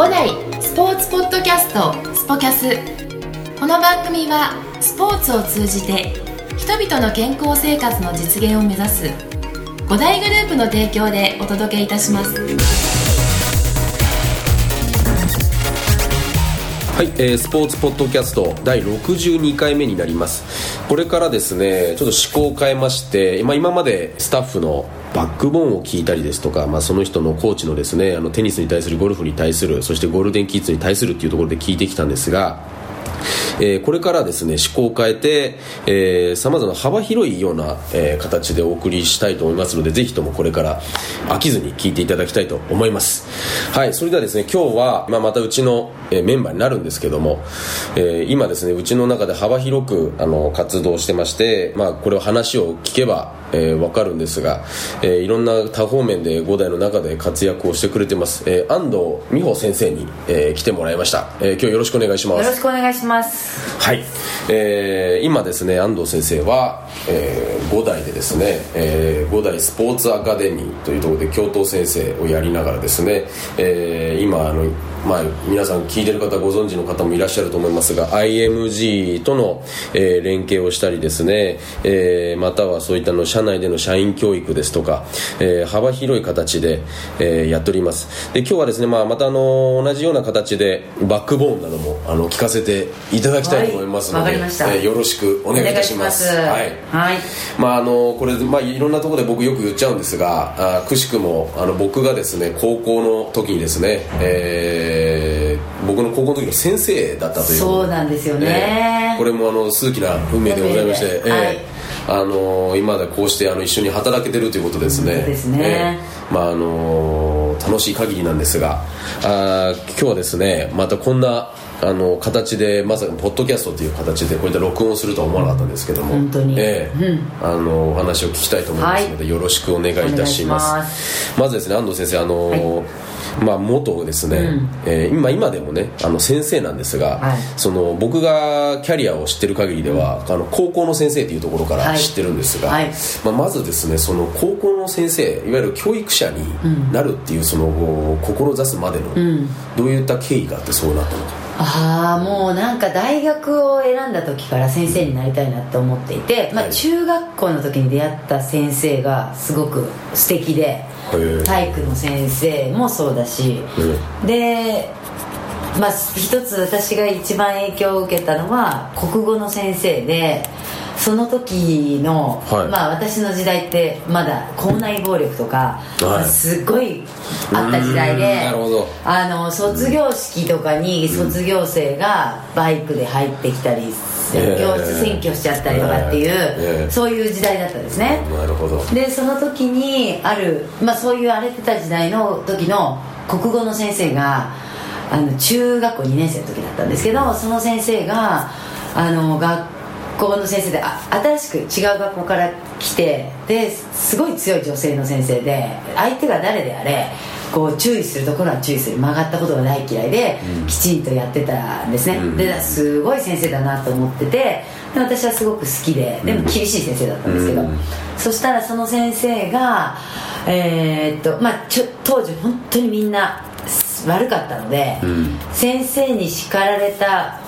五代スポーツポッドキャストスポキャス。この番組はスポーツを通じて人々の健康生活の実現を目指す五大グループの提供でお届けいたします。はい、えースポーツポッドキャスト第62回目になります。これからですねちょっと思考を変えまして、まあ、今までスタッフのバックボーンを聞いたりですとか、まあ、その人のコーチのですねあのテニスに対するゴルフに対するそしてゴールデンキッズに対するっていうところで聞いてきたんですがえーこれからですね思考を変えてさまざま幅広いような、えー形でお送りしたいと思いますのでぜひともこれから飽きずに聞いていただきたいと思います。はいそれではですね今日は、まあ、またうちの、えメンバーになるんですけども、え今ですねうちの中で幅広くあの活動してまして、まあ、これを話を聞けばえー、分かるんですが、えーいろんな多方面で五代の中で活躍をしてくれてます、えー安藤美穂先生に、えー来てもらいました、えー今日よろしくお願いします。よろしくお願いします。はい、えー今ですね安藤先生は、えー五代でですね、えー五代スポーツアカデミーというところで教頭先生をやりながらですね、えー今あのまあ、皆さん聞いてる方ご存知の方もいらっしゃると思いますが IMG との、えー連携をしたりですね、えーまたはそういったの社内での社員教育ですとか、えー幅広い形で、えーやっております。で今日はですね、まあ、またあの同じような形でバックボーンなどもあの聞かせていただきたいと思いますので、はいえーよろしくお願いいたします。はい。はい。まああのこれまあいろんなところで僕よく言っちゃうんですがあくしくもあの僕がですね高校の時にですね、えー僕の高校の時の先生だったという。そうなんですよね。えーこれもあの数奇な運命でございまして、運命ではい。えーあの今でこうしてあの一緒に働けてるということですね。そうですね。えーまああの楽しい限りなんですが。あー今日はですねまたこんなあの形でまさかポッドキャストという形でこういった録音をするとは思わなかったんですけども。本当に。ええ。あのお話を聞きたいと思いますので、よろしくお願いいたします。まずですね安藤先生あの、まあ、元ですね、えー今今でもねあの先生なんですが、はい。その僕がキャリアを知ってる限りでは、あの高校の先生というところからはい。知ってるんですが、はい。まあ、まずですねその高校の先生いわゆる教育者になるっていうその志すまでの、どういった経緯があってそうなったのかああもうなんか大学を選んだ時から先生になりたいなって思っていて、まあ、はい中学校の時に出会った先生がすごく素敵でー。体育の先生もそうだしでまあ一つ私が一番影響を受けたのは国語の先生でその時の、はい。まあ私の時代ってまだ校内暴力とか、まあすごいあった時代であの卒業式とかに卒業生がバイクで入ってきたり、ええ。教室占拠しちゃったりとかっていう、ええ。そういう時代だったんですね。なるほど。でその時にある、まあ、そういう荒れてた時代の時の国語の先生があの中学校2年生の時だったんですけどその先生があの学校の先生であ新しく違う学校から来てですごい強い女性の先生で相手が誰であれこう注意するところは注意する。曲がったことが大嫌いで、きちんとやってたんですね、うん。ですごい先生だなと思っててで私はすごく好きででも厳しい先生だったんですけど、うん。そしたらその先生が、えーっとまあ、ちょ当時本当にみんな悪かったので、ん。先生に叱られた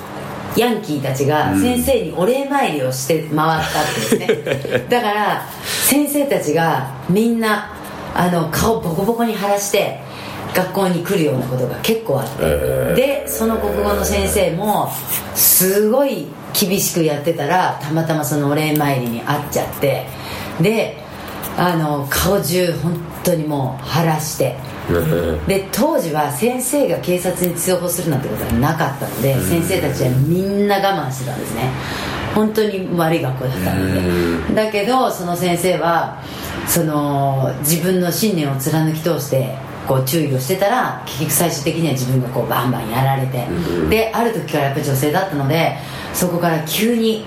ヤンキーたちが先生にお礼参りをして回ったんですね、だから先生たちがみんなあの顔ボコボコに腫らして学校に来るようなことが結構あって、え。ーでその国語の先生もすごい厳しくやってたらたまたまそのお礼参りに会っちゃって。であの顔中本当にもう腫らして。で当時は先生が警察に通報するなんてことはなかったので先生たちはみんな我慢してたんですね。本当に悪い学校だったので。だけどその先生はその自分の信念を貫き通してこう注意をしてたら結局最終的には自分がこうバンバンやられてである時からやっぱり女性だったのでそこから急に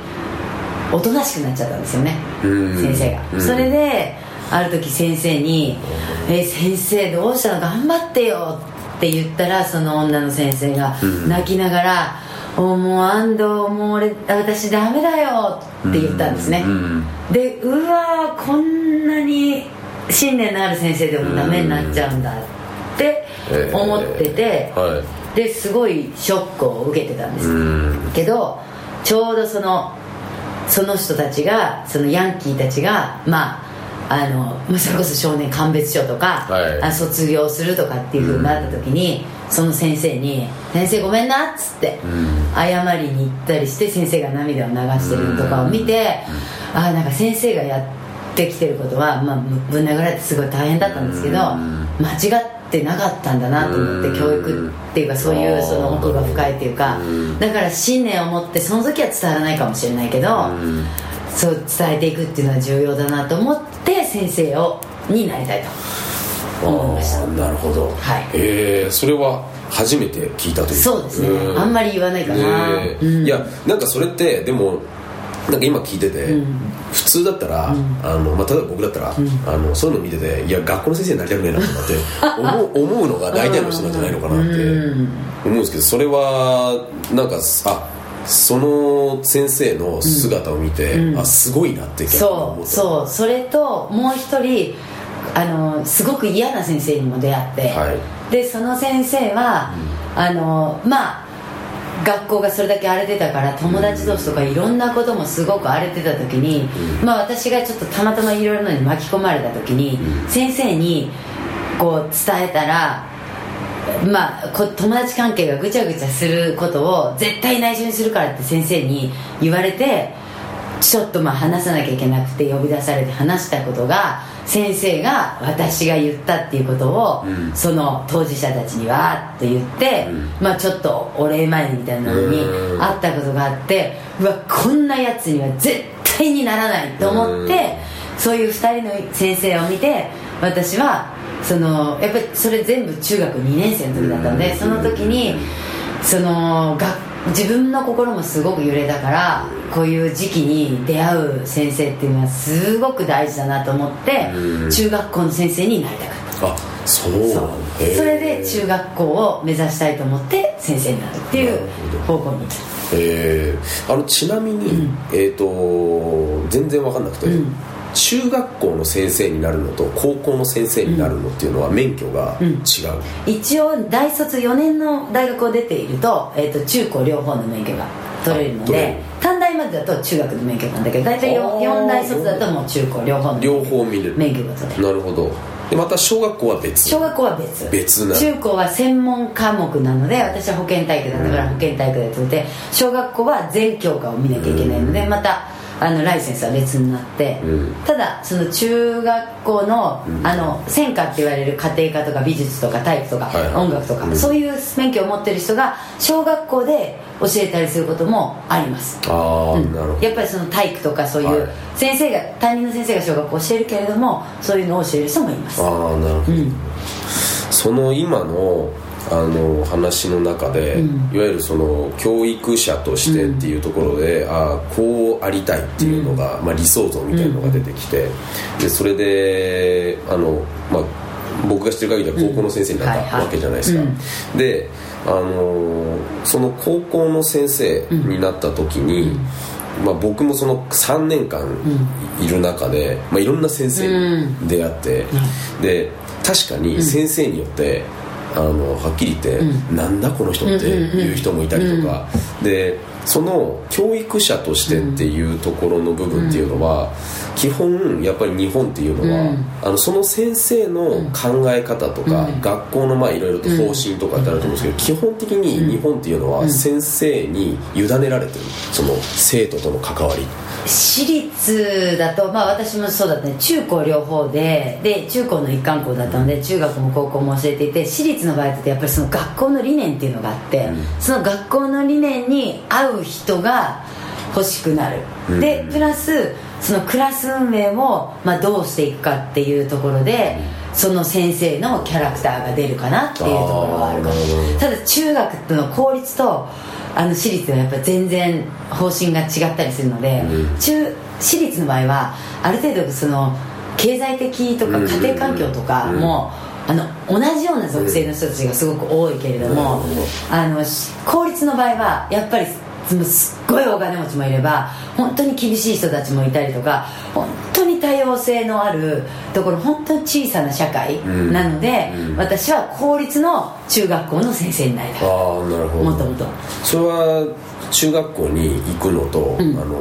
おとなしくなっちゃったんですよねうん。先生が。それである時先生に「え先生どうしたの？頑張ってよ」って言ったらその女の先生が泣きながら「おもう安藤もう俺私ダメだよ」って言ったんですね。でうわーこんなに信念のある先生でもダメになっちゃうんだっって思ってて、はですごいショックを受けてたんです。けどちょうどそのその人たちがそのヤンキーたちがまああのまあそれこそ少年鑑別所とか、はい。あ卒業するとかっていうふうになった時に、その先生に「先生ごめんな」っつって、謝りに行ったりして先生が涙を流してるとかを見て、ああなんか先生がやってきてることは、まあ、ぶぶん殴られてすごい大変だったんですけど、間違ってなかったんだなと思って、うん。教育っていうかそういうその奥が深いっていうか、だから信念を持ってその時は伝わらないかもしれないけど、そう伝えていくっていうのは重要だなと思って先生をになりたいと思いました。なるほど。はい。えー、それは初めて聞いたという。そうですね。ん。あんまり言わないかな、ねうん。いやなんかそれってでもなんか今聞いてて、うん。普通だったら、あのまあ、例えば僕だったら、あのそういうの見てていや学校の先生になりたくねえなとかって 思う思うのが大体の人なんじゃないのかなってうん。思うんですけどそれはなんかあその先生の姿を見て、あすごいなってそうそう。それともう一人あのすごく嫌な先生にも出会って、はい。でその先生は、あのまあ学校がそれだけ荒れてたから友達同士とかいろんなこともすごく荒れてた時に、まあ、私がちょっとたまたまいろいろなのに巻き込まれた時に、先生にこう伝えたらまあ、こ友達関係がぐちゃぐちゃすることを絶対内緒にするからって先生に言われてちょっとまあ話さなきゃいけなくて呼び出されて話したことが先生が私が言ったっていうことを、うん。その当事者たちにわーっと言って、まあちょっとお礼参りみたいなのにうん。あったことがあってうわこんなやつには絶対にならないと思ってそういう2人の先生を見て私はそのやっぱりそれ全部中学2年生の時だったのでその時にそのが自分の心もすごく揺れたからこういう時期に出会う先生っていうのはすごく大事だなと思ってうん。中学校の先生になりたかった。あそうなんそれで中学校を目指したいと思って先生になるっていう方向に行った。えーあのちなみに、えっ、と全然わかんなくて、うん中学校の先生になるのと高校の先生になるのっていうのは免許が違う、一応大卒4年の大学を出ていると,、えー、と中高両方の免許が取れるので短大までだと中学の免許なんだけど大体あー。4, 大卒だともう中高両方の両方見れる。免許が取れる。なるほど。でまた小学校は別？小学校は別。別な。中高は専門科目なので私は保健体育だったから保健体育で取って小学校は全教科を見なきゃいけないのでまたあのライセンスは別になって、うん。ただその中学校の,、あの専科って言われる家庭科とか美術とか体育とか、はいはい。音楽とか、うん。そういう免許を持ってる人が小学校で教えたりすることもあります。ああ、うん。なるほど。やっぱりその体育とかそういうはい。先生が担任の先生が小学校教えるけれどもそういうのを教える人もいます。ああなるほど、うん。その今のあの話の中で、うん。いわゆるその教育者としてっていうところで、ああこうありたいっていうのが、まあ、理想像みたいなのが出てきて、でそれであの、まあ、僕が知ってる限りでは高校の先生になったわけじゃないですか、うん。であのその高校の先生になった時に、まあ、僕もその3年間いる中で、まあ、いろんな先生に出会って、で確かに先生によって、あのはっきり言って、なんだこの人っていう人もいたりとか、でその教育者としてっていうところの部分っていうのは、基本やっぱり日本っていうのは、うん。あのその先生の考え方とか、学校のまあいろいろと方針とかってあると思うんですけど、基本的に日本っていうのは先生に委ねられてるその生徒との関わり。私立だとまあ私もそうだったね。中高両方でで中高の一貫校だったので中学も高校も教えていて私立の場合だとやっぱりその学校の理念っていうのがあって、その学校の理念に合う人が欲しくなる、うん。でプラスそのクラス運営を、まあ、どうしていくかっていうところで、その先生のキャラクターが出るかなっていうところはあるかも。ただ中学の公立とあの私立はやっぱり全然方針が違ったりするので、うん。中私立の場合はある程度その経済的とかうん。家庭環境とかも、あの同じような属性の人たちがすごく多いけれども、うん。あのし公立の場合はやっぱりごいお金持ちもいれば本当に厳しい人たちもいたりとか本当に多様応性のあるところ本当に小さな社会ん。なので、うん。私は公立の中学校の先生になりたい。ああなるほど。もともと。それは中学校に行くのと、ん。あの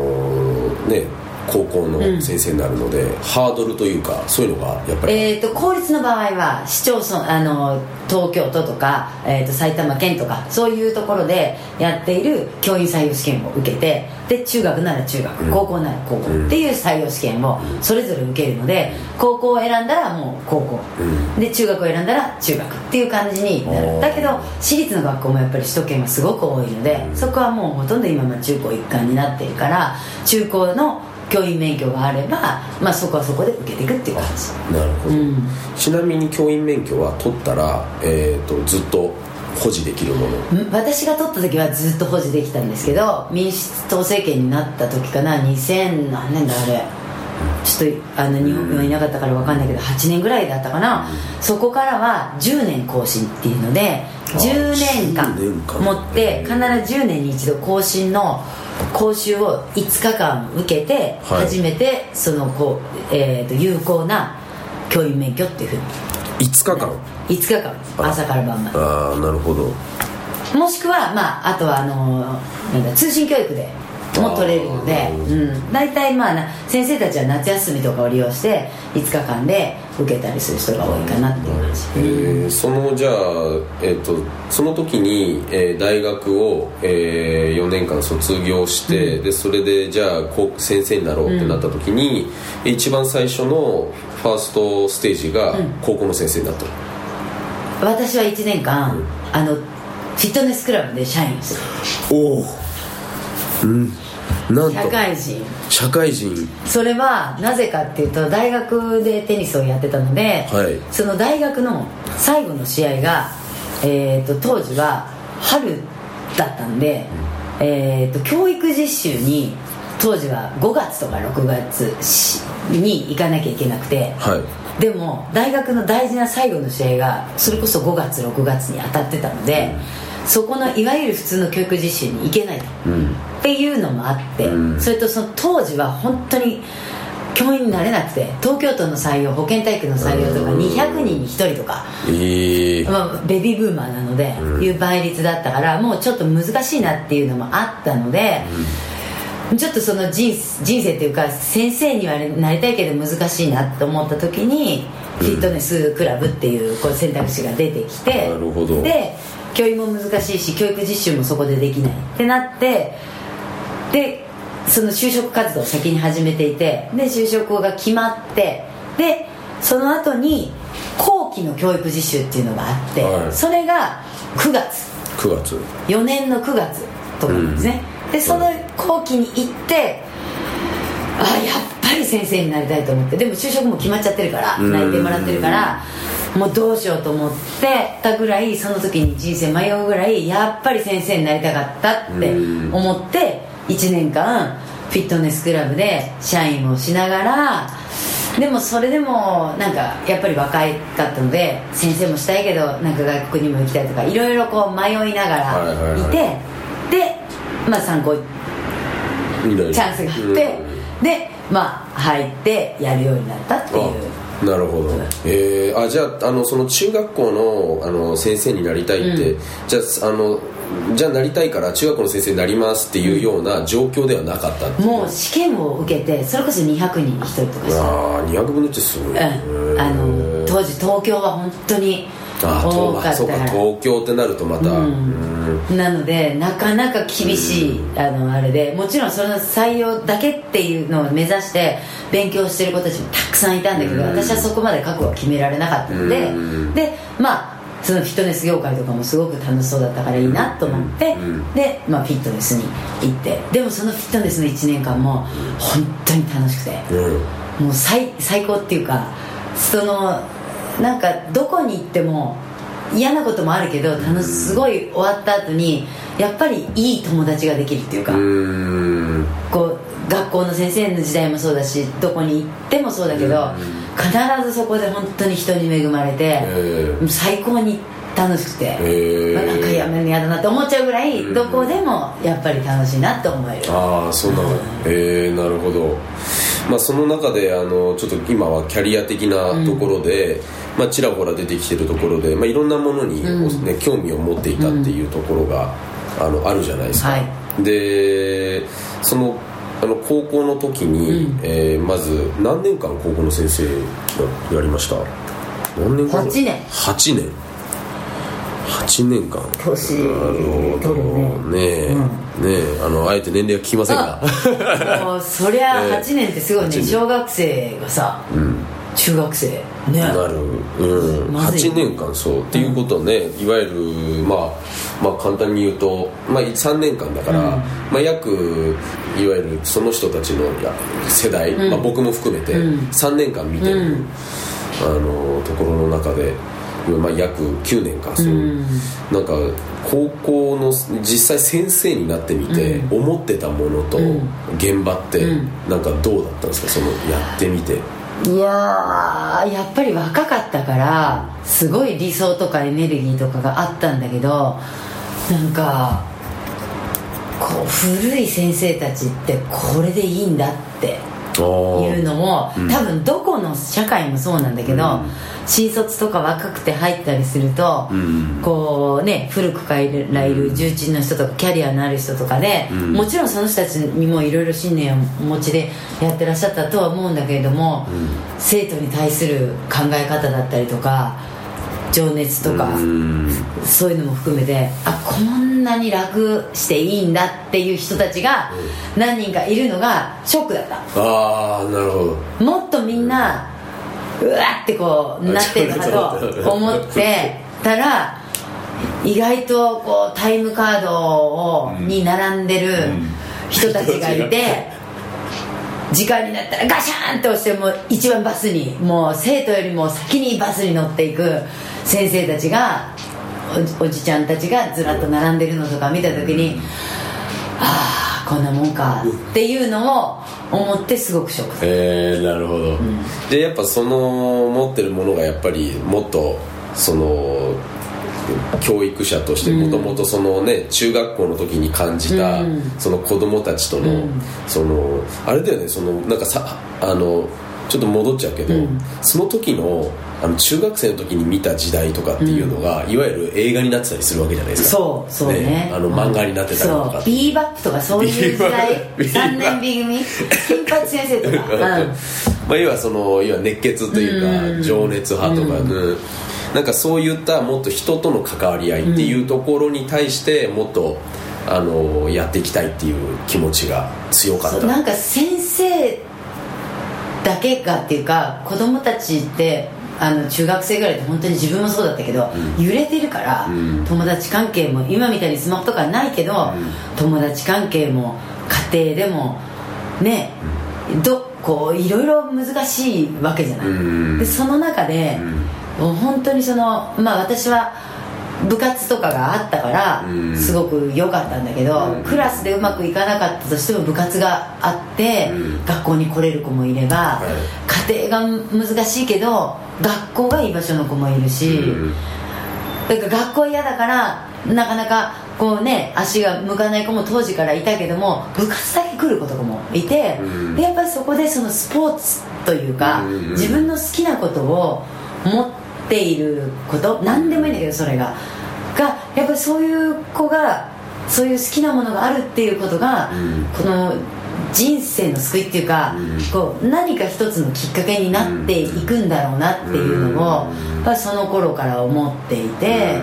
ーね高校の先生になるので、ハードルというかそういうのがやっぱり、えー、と公立の場合は市町村あの東京都とか、えー、と埼玉県とかそういうところでやっている教員採用試験を受けてで中学なら中学、高校なら高校っていう採用試験をそれぞれ受けるので高校を選んだらもう高校、で中学を選んだら中学っていう感じになる。だけど私立の学校もやっぱり首都圏はすごく多いのでそこはもうほとんど今は中高一貫になっているから中高の教員免許があれば、まあ、そこはそこで受けていくっていう感じ。なるほど、うん。ちなみに教員免許は取ったら、えー、とずっと保持できるもの？ん。私が取った時はずっと保持できたんですけど民主党政権になった時かな。2000何年だあれ。ちょっとあの日本はいなかったから分かんないけど8年ぐらいだったかな、そこからは10年更新っていうので10年間10年間。持って必ず10年に一度更新の講習を5日間受けてはい。初めてそのこう、えーと有効な教員免許っていうふうに。5日間？5日間。朝から晩まで。ああなるほど。もしくは、まあ、あとはあのなんだ通信教育でも取れるのでうん、大体まあな先生たちは夏休みとかを利用して5日間で受けたりする人が多いかなっていう感じ。えー。そのじゃあ、えー、とその時に、えー大学を、え4年間卒業して、でそれでじゃあこう先生になろうってなった時に、一番最初のファーストステージが高校の先生になった、私は1年間、あのフィットネスクラブで社員をする。おおうんなんと。社会人。社会人。それはなぜかっていうと大学でテニスをやってたので、はい。その大学の最後の試合が、えー、と当時は春だったんで、えー、と教育実習に当時は5月とか6月しに行かなきゃいけなくて、はい。でも大学の大事な最後の試合がそれこそ5月6月に当たってたので、そこのいわゆる普通の教育実習に行けないと、うんっていうのもあって、うん。それとその当時は本当に教員になれなくて東京都の採用保健体育の採用とかうん。200人に1人とか、ええ。まあ、ベビーブーマーなので、いう倍率だったからもうちょっと難しいなっていうのもあったので、ちょっとその人人生っていうか先生にはなりたいけど難しいなと思った時に、フィットネスクラブっていうこう選択肢が出てきてで教員も難しいし教育実習もそこでできないってなってでその就職活動を先に始めていてで就職が決まってでその後に後期の教育実習っていうのがあって、はい。それが9月。9月。4年の9月とかなんですね、でその後期に行ってあやっぱり先生になりたいと思ってでも就職も決まっちゃってるからうん。内定もらってるからもうどうしようと思ってたぐらいその時に人生迷うぐらいやっぱり先生になりたかったって思って1年間フィットネスクラブで社員をしながらでもそれでもなんかやっぱり若いかったので先生もしたいけどなんか外国にも行きたいとかいろいろこう迷いながらいてでまあ参考チャンスがあって、でまあ入ってやるようになったっていう。あなるほど、えー、あじゃああのその中学校のあの先生になりたいって、じゃああのじゃあなりたいから中学校の先生になりますっていうような状況ではなかったもう試験を受けてそれこそ200人に1人とかしてああ200分の1ってすごい、うん、あの当時東京は本当に多かったそうからか東京ってなるとまた、うん。なのでなかなか厳しい、あのあれでもちろんその採用だけっていうのを目指して勉強してる子たちもたくさんいたんだけど、私はそこまで覚悟は決められなかったので、うん。でまあそのフィットネス業界とかもすごく楽しそうだったからいいなと思って、うんで、まあ、フィットネスに行ってでもそのフィットネスの1年間も本当に楽しくて、うん。もう最最高っていうかそのなんかどこに行っても嫌なこともあるけど楽しすごい終わった後にやっぱりいい友達ができるっていうか、うん。こう学校の先生の時代もそうだしどこに行ってもそうだけど、必ずそこで本当に人に恵まれて、最高に楽しくて、えまあなんかやめるの嫌だなって思っちゃうぐらい、どこでもやっぱり楽しいなって思える。ああそんなえー、なるほど。まあ、その中であのちょっと今はキャリア的なところで、まあ、ちらほら出てきてるところで、まあ、いろんなものに、ね興味を持っていたっていうところが、あのあるじゃないですか、はい。でそのあの高校の時に、えーまず何年間高校の先生やりました？何年間？8年。8年。8年間。年。なるほどねえ、ねえあのあえて年齢は聞きませんが。もうそりゃ えー8年ってすごいね。8年。小学生がさ、中学生。ね。なる、うん、まずい。8年間そうっていうことね、いわゆるまあまあ簡単に言うと、まあ、3年間だから、まあ、約いわゆるその人たちの世代、まあ、僕も含めて3年間見てる、あのところの中で、まあ、約9年間そう、なんか高校の実際先生になってみて、思ってたものと現場ってなんかどうだったんですか？そのやってみて。いややっぱり若かったからすごい理想とかエネルギーとかがあったんだけどなんかこう古い先生たちってこれでいいんだって。いうのも、多分どこの社会もそうなんだけど、新卒とか若くて入ったりすると、こうね古くからいる重鎮の人とかキャリアのある人とかで、もちろんその人たちにもいろいろ信念をお持ちでやってらっしゃったとは思うんだけれども、生徒に対する考え方だったりとか情熱とか、そういうのも含めてあこんなに楽していいんだっていう人たちが何人かいるのがショックだった。ああなるほど。もっとみんなうわってこうなってるのかと 思ってたら意外とこうタイムカードをに並んでる人たちがいて時間になったらガシャンって押してもう一番バスにもう生徒よりも先にバスに乗っていく先生たちがおおじちゃんたちがずらっと並んでるのとか見た時にああこんなもんかっていうのを思ってすごくショック。えー、なるほど、でやっぱその持ってるものがやっぱりもっとその教育者としてもともとそのね中学校の時に感じた、その子供たちとの、そのあれだよねそのなんかさあのちょっと戻っちゃうけど、その時のあの中学生の時に見た時代とかっていうのが、いわゆる映画になってたりするわけじゃないですか。そうそうね。あの漫画になってたりとかそう。ビーバップとかそういう時代。ビーバップ。3年 B 組金八先生とか、うん。まあ、要はその要は熱血というか情熱派とか、うん。なんかそういったもっと人との関わり合いっていうところに対してもっとあのやっていきたいっていう気持ちが強かった。なんか先生だけがっていうか子供たちってあの中学生ぐらいって本当に自分もそうだったけど、揺れてるから、友達関係も今みたいにスマホとかないけど、友達関係も家庭でもね、どこういろいろ難しいわけじゃない、ん。でその中で、もう本当にそのまあ私は部活とかがあったからうん。すごく良かったんだけど、クラスでうまくいかなかったとしても部活があって、うん。学校に来れる子もいれば、は家庭が難しいけど学校がいい場所の子もいるし、うん。だから学校嫌だからなかなかこうね足が向かない子も当時からいたけども部活だけ来る子とかもいて、うん。でやっぱりそこでそのスポーツというか、うん。自分の好きなことを持っていること何でもいいんだけどそれががやっぱりそういう子がそういう好きなものがあるっていうことが、うん。この人生の救いっていうか、うん。こう何か一つのきっかけになっていくんだろうなっていうのを、うん。やっぱりその頃から思っていて、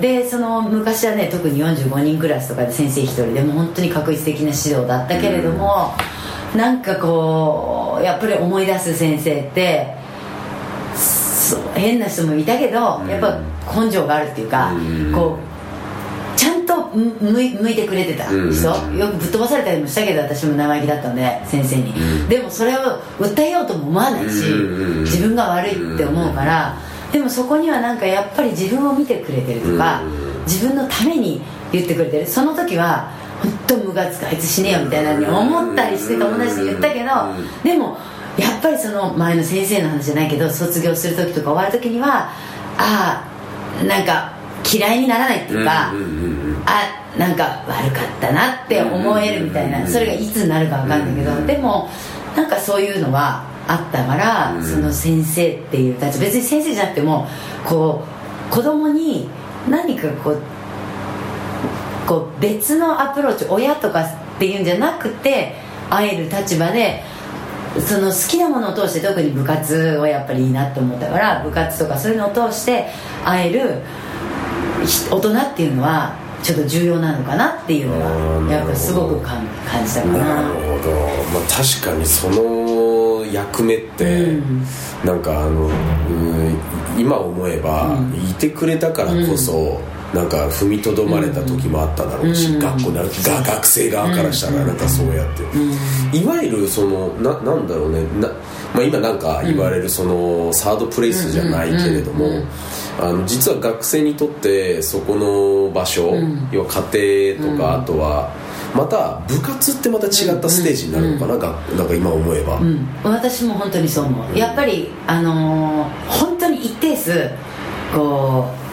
でその昔はね特に45人クラスとかで先生一人でもう本当に確実的な指導だったけれども、なんかこうやっぱり思い出す先生って変な人もいたけど、うん。やっぱ根性があるっていうか、うん。こうちゃんとむ向い向いてくれてた。人、うん。よくぶっ飛ばされたりもしたけど私も生意気だったので先生に、うん。でもそれを訴えようとも思わないし、うん自分が悪いって思うから、でもそこにはなんかやっぱり自分を見てくれてるとか、うん。自分のために言ってくれてる。その時は本当ムカつくあいつ死ねよみたいなのに思ったりして友達に言ったけど、うん。でもやっぱりその前の先生の話じゃないけど卒業する時とか終わる時にはああなんか嫌いにならないっていうか、うんうんうんあなんか悪かったなって思えるみたいな、うんそれがいつになるか分かんないけど、うん。でもなんかそういうのはあったから、うん。その先生っていう立場別に先生じゃなくてもこう子供に何かこうこう別のアプローチ親とかっていうんじゃなくて会える立場でその好きなものを通して特に部活はやっぱりいいなって思ったから部活とかそういうのを通して会えるひ大人っていうのはちょっと重要なのかなっていうのはやっぱすごく感感じたかな。なるほど、まあ、確かにその役目って、うん。なんかあのうん今思えば、いてくれたからこそ、なんか踏みとどまれた時もあっただろうし、うん。学校なが学生側からしたらなんかそうやって、いわゆるそのななんだろうね。な、まあ、今なんか言われるそのサードプレイスじゃないけれども、あの実は学生にとってそこの場所、要は家庭とか、あとはまた部活ってまた違ったステージになるのかな,、がなんか今思えば、うん、私も本当にそう思う。やっぱりあのー本当に一定数こう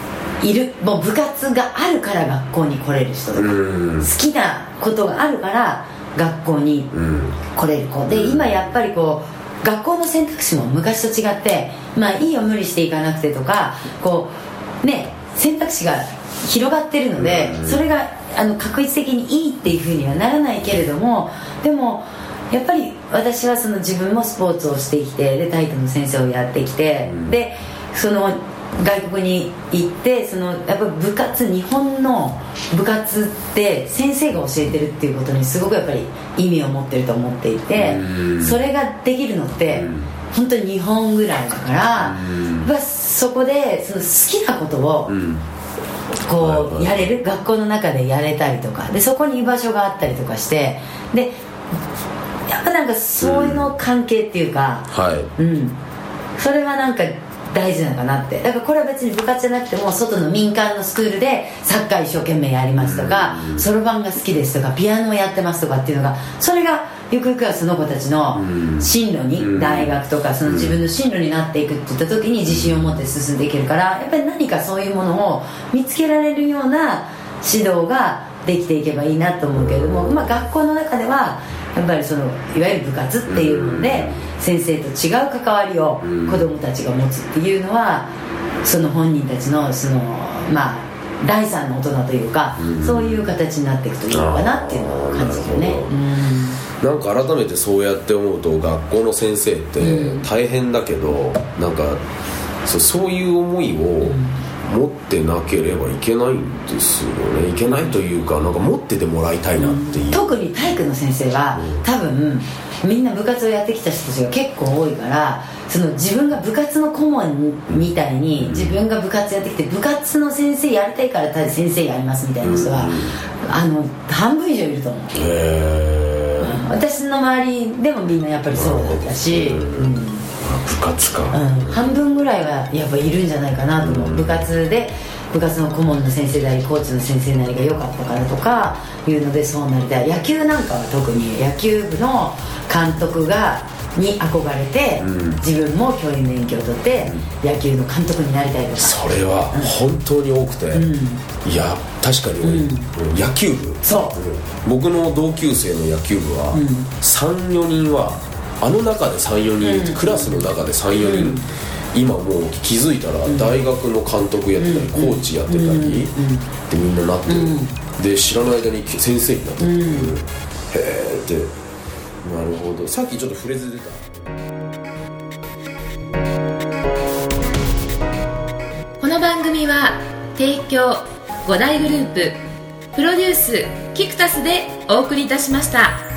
いる。もう部活があるから学校に来れる人とか、うん。好きなことがあるから学校にうん。来れる子。で今やっぱりこう学校の選択肢も昔と違ってまあいいよ無理していかなくてとかこうね選択肢が広がってるので、うん。それがあの確実的にいいっていうふうにはならないけれどもでもやっぱり私はその自分もスポーツをしてきてで体育の先生をやってきて、うん。でその外国に行ってそのやっぱ部活日本の部活って先生が教えてるっていうことにすごくやっぱり意味を持ってると思っていて、うん。それができるのって、うん。本当に日本ぐらいだから、そこでその好きなことをうん。こうやれる学校の中でやれたりとかでそこに居場所があったりとかしてでやっぱなんかそういうの関係っていうか、はい。うん、それはなんか大事なのかなって。だからこれは別に部活じゃなくても外の民間のスクールでサッカー一生懸命やりますとかうん。そろばんが好きですとかピアノをやってますとかっていうのがそれがゆくゆくはその子たちのうん。進路うん。に大学とかその自分の進路になっていくって言った時に自信を持って進んでいけるからやっぱり何かそういうものを見つけられるような指導ができていけばいいなと思うけれども、まあ、学校の中ではやっぱりそのいわゆる部活っていうので先生と違う関わりをうん。子どもたちが持つっていうのはその本人たちのそのまあ第三の大人というか、うん。そういう形になっていくといいのかなっていうのを感じるよね。なん。か改めてそうやって思うと学校の先生ってうん。大変だけど、なんかそうそういう思いを持ってなければいけないんですよね。いけないというかなんか持っててもらいたいなっていう、特に体育の先生はうん。多分みんな部活をやってきた人たちが結構多いからその自分が部活の顧問みたいに自分が部活やってきて部活の先生やりたいから先生やりますみたいな人はあの半分以上いると思う。へえ私の周りでもみんなやっぱりそうだったし、うん部活か、うん。半分ぐらいはやっぱいるんじゃないかなと思う、部活で部活の顧問の先生なりコーチの先生なりが良かったからとかいうのでそうなりたい。野球なんかは特に野球部の監督がに憧れて、うん。自分も教員免許を取って、野球の監督になりたいとか。それは本当に多くて、ん。いや確かに多い、うん。野球部。そう。うん僕の同級生の野球部は、うん。34人はあの中で34人クラスの中で34人、今もう気づいたら大学の監督やってたり、コーチやってたり、うん。でみんななってる、で知らない間に先生になってる、うん。へえってなるほど。さっきちょっと触れず出た。この番組は提供5大グループプロデュースキクタスでお送りいたしました。